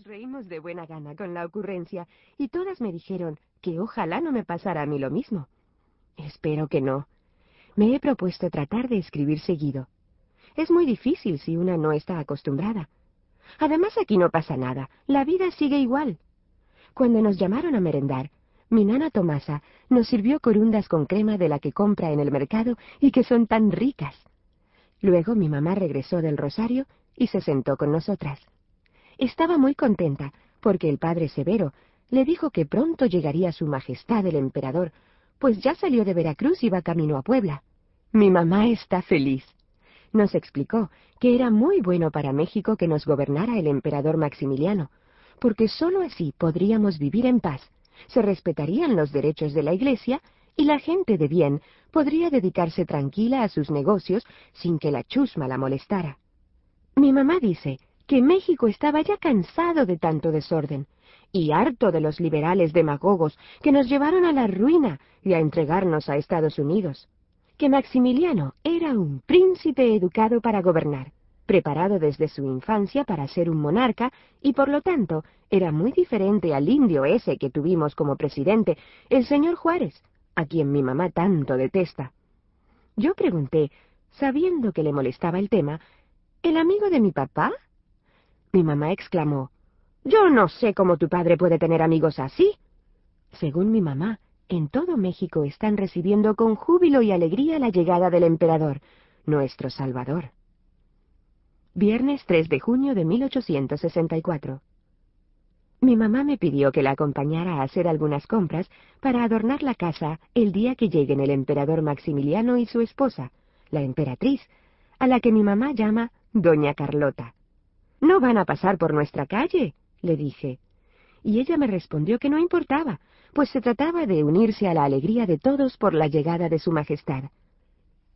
reímos de buena gana con la ocurrencia y todas me dijeron que ojalá no me pasara a mí lo mismo. Espero que no. Me he propuesto tratar de escribir seguido. Es muy difícil si una no está acostumbrada. Además aquí no pasa nada, la vida sigue igual. Cuando nos llamaron a merendar, mi nana Tomasa nos sirvió corundas con crema de la que compra en el mercado y que son tan ricas. Luego mi mamá regresó del rosario y se sentó con nosotras. Estaba muy contenta, porque el padre Severo le dijo que pronto llegaría su majestad el emperador, pues ya salió de Veracruz y va camino a Puebla. Mi mamá está feliz. Nos explicó que era muy bueno para México que nos gobernara el emperador Maximiliano, porque sólo así podríamos vivir en paz, se respetarían los derechos de la Iglesia y la gente de bien podría dedicarse tranquila a sus negocios sin que la chusma la molestara. Mi mamá dice que México estaba ya cansado de tanto desorden y harto de los liberales demagogos que nos llevaron a la ruina y a entregarnos a Estados Unidos, que Maximiliano era un príncipe educado para gobernar, preparado desde su infancia para ser un monarca y por lo tanto era muy diferente al indio ese que tuvimos como presidente, el señor Juárez, a quien mi mamá tanto detesta. Yo pregunté, sabiendo que le molestaba el tema, ¿El amigo de mi papá? Mi mamá exclamó, Yo no sé cómo tu padre puede tener amigos así. Según mi mamá, en todo México están recibiendo con júbilo y alegría la llegada del emperador, nuestro Salvador. Viernes 3 de junio de 1864. Mi mamá me pidió que la acompañara a hacer algunas compras para adornar la casa el día que lleguen el emperador Maximiliano y su esposa, la emperatriz, a la que mi mamá llama Doña Carlota. No van a pasar por nuestra calle, le dije. Y ella me respondió que no importaba, pues se trataba de unirse a la alegría de todos por la llegada de su Majestad.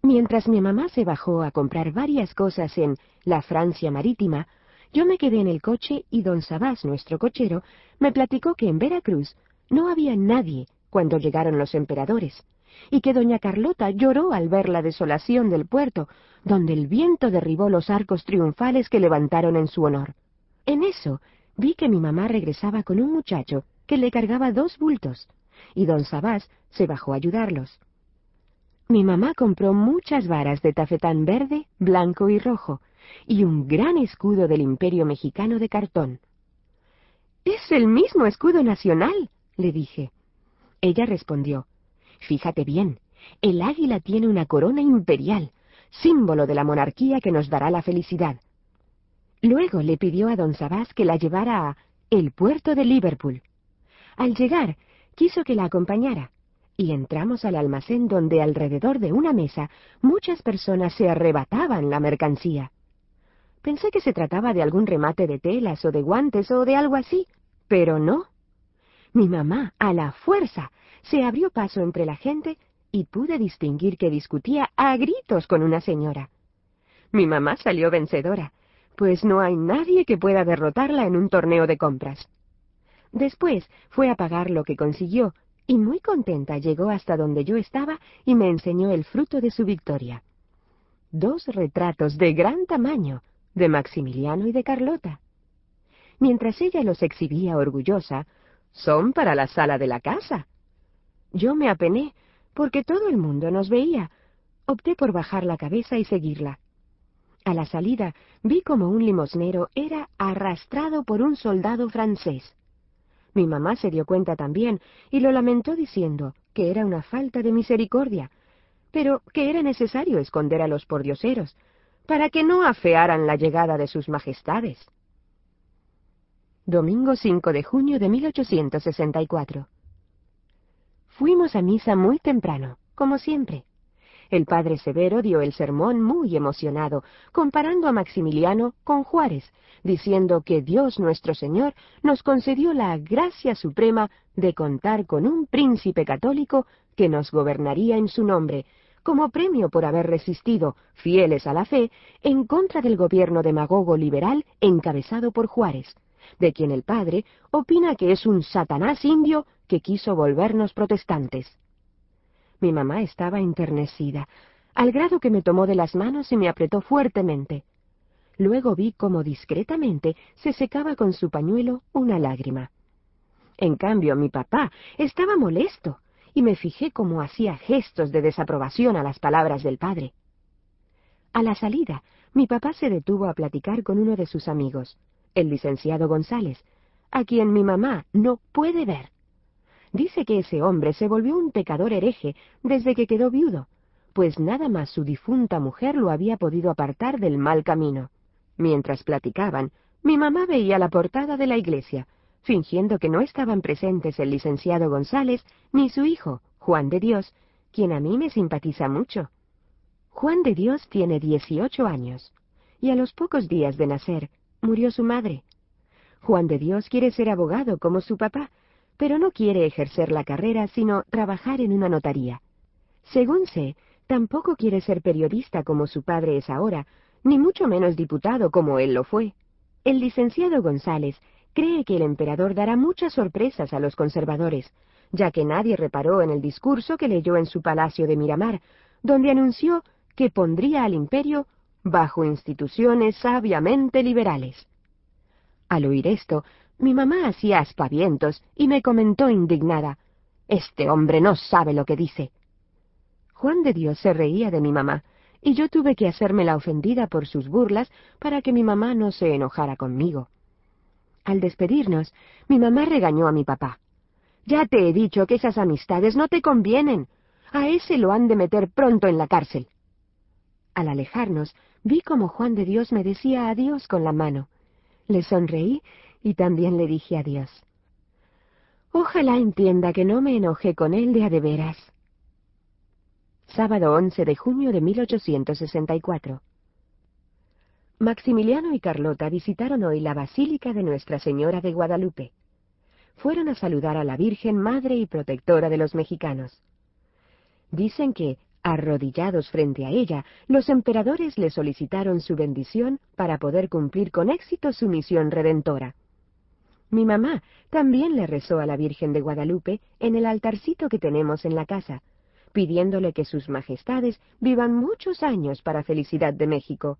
Mientras mi mamá se bajó a comprar varias cosas en la Francia marítima, yo me quedé en el coche y don Sabás, nuestro cochero, me platicó que en Veracruz no había nadie cuando llegaron los emperadores, y que doña Carlota lloró al ver la desolación del puerto, donde el viento derribó los arcos triunfales que levantaron en su honor. En eso vi que mi mamá regresaba con un muchacho que le cargaba dos bultos, y don Sabás se bajó a ayudarlos. Mi mamá compró muchas varas de tafetán verde, blanco y rojo, y un gran escudo del Imperio mexicano de cartón. Es el mismo escudo nacional, le dije. Ella respondió, Fíjate bien, el águila tiene una corona imperial, símbolo de la monarquía que nos dará la felicidad. Luego le pidió a don Sabás que la llevara a el puerto de Liverpool. Al llegar, quiso que la acompañara, y entramos al almacén donde alrededor de una mesa muchas personas se arrebataban la mercancía. Pensé que se trataba de algún remate de telas o de guantes o de algo así, pero no. Mi mamá, a la fuerza, se abrió paso entre la gente y pude distinguir que discutía a gritos con una señora. Mi mamá salió vencedora, pues no hay nadie que pueda derrotarla en un torneo de compras. Después fue a pagar lo que consiguió, y muy contenta llegó hasta donde yo estaba y me enseñó el fruto de su victoria. Dos retratos de gran tamaño, de Maximiliano y de Carlota. Mientras ella los exhibía orgullosa, son para la sala de la casa, yo me apené, porque todo el mundo nos veía. Opté por bajar la cabeza y seguirla. A la salida vi como un limosnero era arrastrado por un soldado francés. Mi mamá se dio cuenta también y lo lamentó diciendo que era una falta de misericordia, pero que era necesario esconder a los pordioseros, para que no afearan la llegada de sus majestades. Domingo 5 de junio de 1864 Fuimos a misa muy temprano, como siempre. El padre Severo dio el sermón muy emocionado, comparando a Maximiliano con Juárez, diciendo que Dios nuestro Señor nos concedió la gracia suprema de contar con un príncipe católico que nos gobernaría en su nombre, como premio por haber resistido, fieles a la fe, en contra del gobierno demagogo liberal encabezado por Juárez, de quien el padre opina que es un Satanás indio que quiso volvernos protestantes. Mi mamá estaba enternecida, al grado que me tomó de las manos y me apretó fuertemente. Luego vi cómo discretamente se secaba con su pañuelo una lágrima. En cambio, mi papá estaba molesto, y me fijé cómo hacía gestos de desaprobación a las palabras del padre. A la salida, mi papá se detuvo a platicar con uno de sus amigos, el licenciado González, a quien mi mamá no puede ver. Dice que ese hombre se volvió un pecador hereje desde que quedó viudo, pues nada más su difunta mujer lo había podido apartar del mal camino. Mientras platicaban, mi mamá veía la portada de la iglesia, fingiendo que no estaban presentes el licenciado González ni su hijo, Juan de Dios, quien a mí me simpatiza mucho. Juan de Dios tiene dieciocho años, y a los pocos días de nacer murió su madre. Juan de Dios quiere ser abogado como su papá, pero no quiere ejercer la carrera sino trabajar en una notaría. Según sé, tampoco quiere ser periodista como su padre es ahora, ni mucho menos diputado como él lo fue. El licenciado González cree que el emperador dará muchas sorpresas a los conservadores, ya que nadie reparó en el discurso que leyó en su palacio de Miramar, donde anunció que pondría al imperio bajo instituciones sabiamente liberales. Al oír esto, mi mamá hacía aspavientos y me comentó indignada, Este hombre no sabe lo que dice. Juan de Dios se reía de mi mamá, y yo tuve que hacerme la ofendida por sus burlas para que mi mamá no se enojara conmigo. Al despedirnos, mi mamá regañó a mi papá. Ya te he dicho que esas amistades no te convienen. A ese lo han de meter pronto en la cárcel. Al alejarnos, vi como Juan de Dios me decía adiós con la mano. Le sonreí y también le dije adiós. Ojalá entienda que no me enojé con él de a de veras. Sábado 11 de junio de 1864. Maximiliano y Carlota visitaron hoy la Basílica de Nuestra Señora de Guadalupe. Fueron a saludar a la Virgen Madre y Protectora de los mexicanos. Dicen que, arrodillados frente a ella, los emperadores le solicitaron su bendición para poder cumplir con éxito su misión redentora. Mi mamá también le rezó a la Virgen de Guadalupe en el altarcito que tenemos en la casa, pidiéndole que sus majestades vivan muchos años para felicidad de México.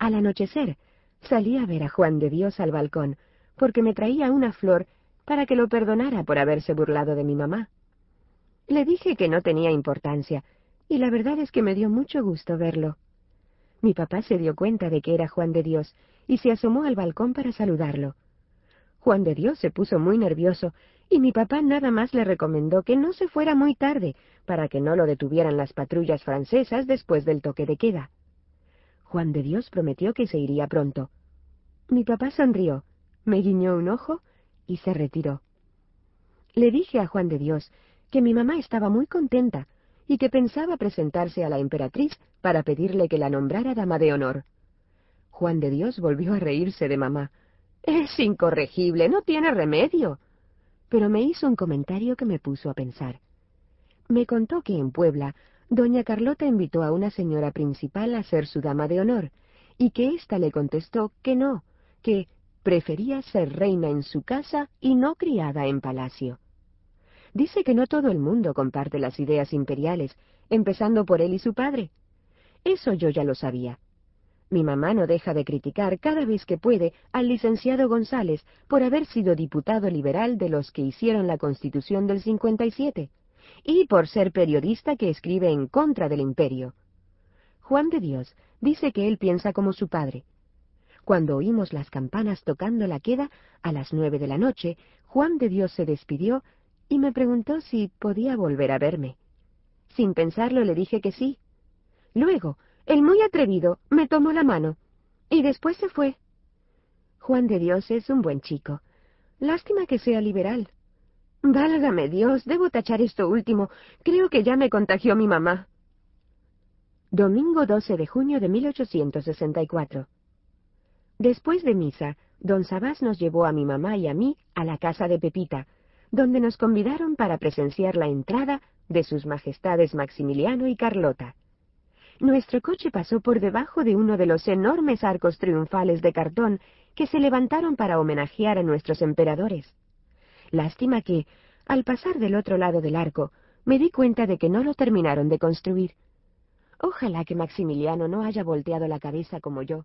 Al anochecer, salí a ver a Juan de Dios al balcón, porque me traía una flor para que lo perdonara por haberse burlado de mi mamá. Le dije que no tenía importancia, y la verdad es que me dio mucho gusto verlo. Mi papá se dio cuenta de que era Juan de Dios y se asomó al balcón para saludarlo. Juan de Dios se puso muy nervioso, y mi papá nada más le recomendó que no se fuera muy tarde, para que no lo detuvieran las patrullas francesas después del toque de queda. Juan de Dios prometió que se iría pronto. Mi papá sonrió, me guiñó un ojo y se retiró. Le dije a Juan de Dios que mi mamá estaba muy contenta y que pensaba presentarse a la emperatriz para pedirle que la nombrara dama de honor. Juan de Dios volvió a reírse de mamá, es incorregible, no tiene remedio. Pero me hizo un comentario que me puso a pensar. Me contó que en Puebla, doña Carlota invitó a una señora principal a ser su dama de honor, y que ésta le contestó que no, que prefería ser reina en su casa y no criada en palacio. Dice que no todo el mundo comparte las ideas imperiales, empezando por él y su padre. Eso yo ya lo sabía. Mi mamá no deja de criticar cada vez que puede al licenciado González por haber sido diputado liberal de los que hicieron la Constitución del 57 y por ser periodista que escribe en contra del imperio. Juan de Dios dice que él piensa como su padre. Cuando oímos las campanas tocando la queda a las nueve de la noche, Juan de Dios se despidió y me preguntó si podía volver a verme. Sin pensarlo le dije que sí. Luego, el muy atrevido me tomó la mano y después se fue. Juan de Dios es un buen chico. Lástima que sea liberal. Válgame Dios, debo tachar esto último. Creo que ya me contagió mi mamá. Domingo 12 de junio de 1864. Después de misa, don Sabás nos llevó a mi mamá y a mí a la casa de Pepita, donde nos convidaron para presenciar la entrada de sus majestades Maximiliano y Carlota nuestro coche pasó por debajo de uno de los enormes arcos triunfales de cartón que se levantaron para homenajear a nuestros emperadores. Lástima que, al pasar del otro lado del arco, me di cuenta de que no lo terminaron de construir. Ojalá que Maximiliano no haya volteado la cabeza como yo,